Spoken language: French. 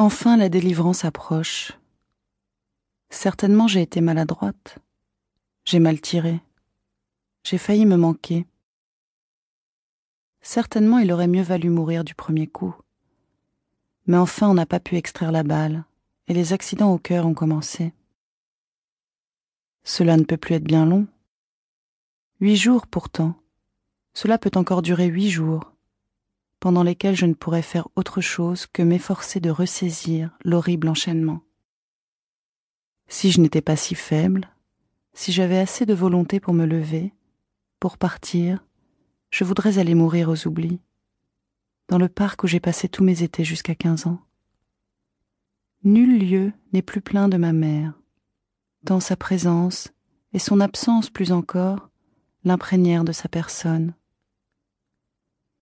Enfin la délivrance approche. Certainement j'ai été maladroite. J'ai mal tiré. J'ai failli me manquer. Certainement il aurait mieux valu mourir du premier coup. Mais enfin on n'a pas pu extraire la balle, et les accidents au cœur ont commencé. Cela ne peut plus être bien long. Huit jours pourtant. Cela peut encore durer huit jours pendant lesquels je ne pourrais faire autre chose que m'efforcer de ressaisir l'horrible enchaînement. Si je n'étais pas si faible, si j'avais assez de volonté pour me lever, pour partir, je voudrais aller mourir aux oublis, dans le parc où j'ai passé tous mes étés jusqu'à quinze ans. Nul lieu n'est plus plein de ma mère, tant sa présence et son absence plus encore l'imprégnèrent de sa personne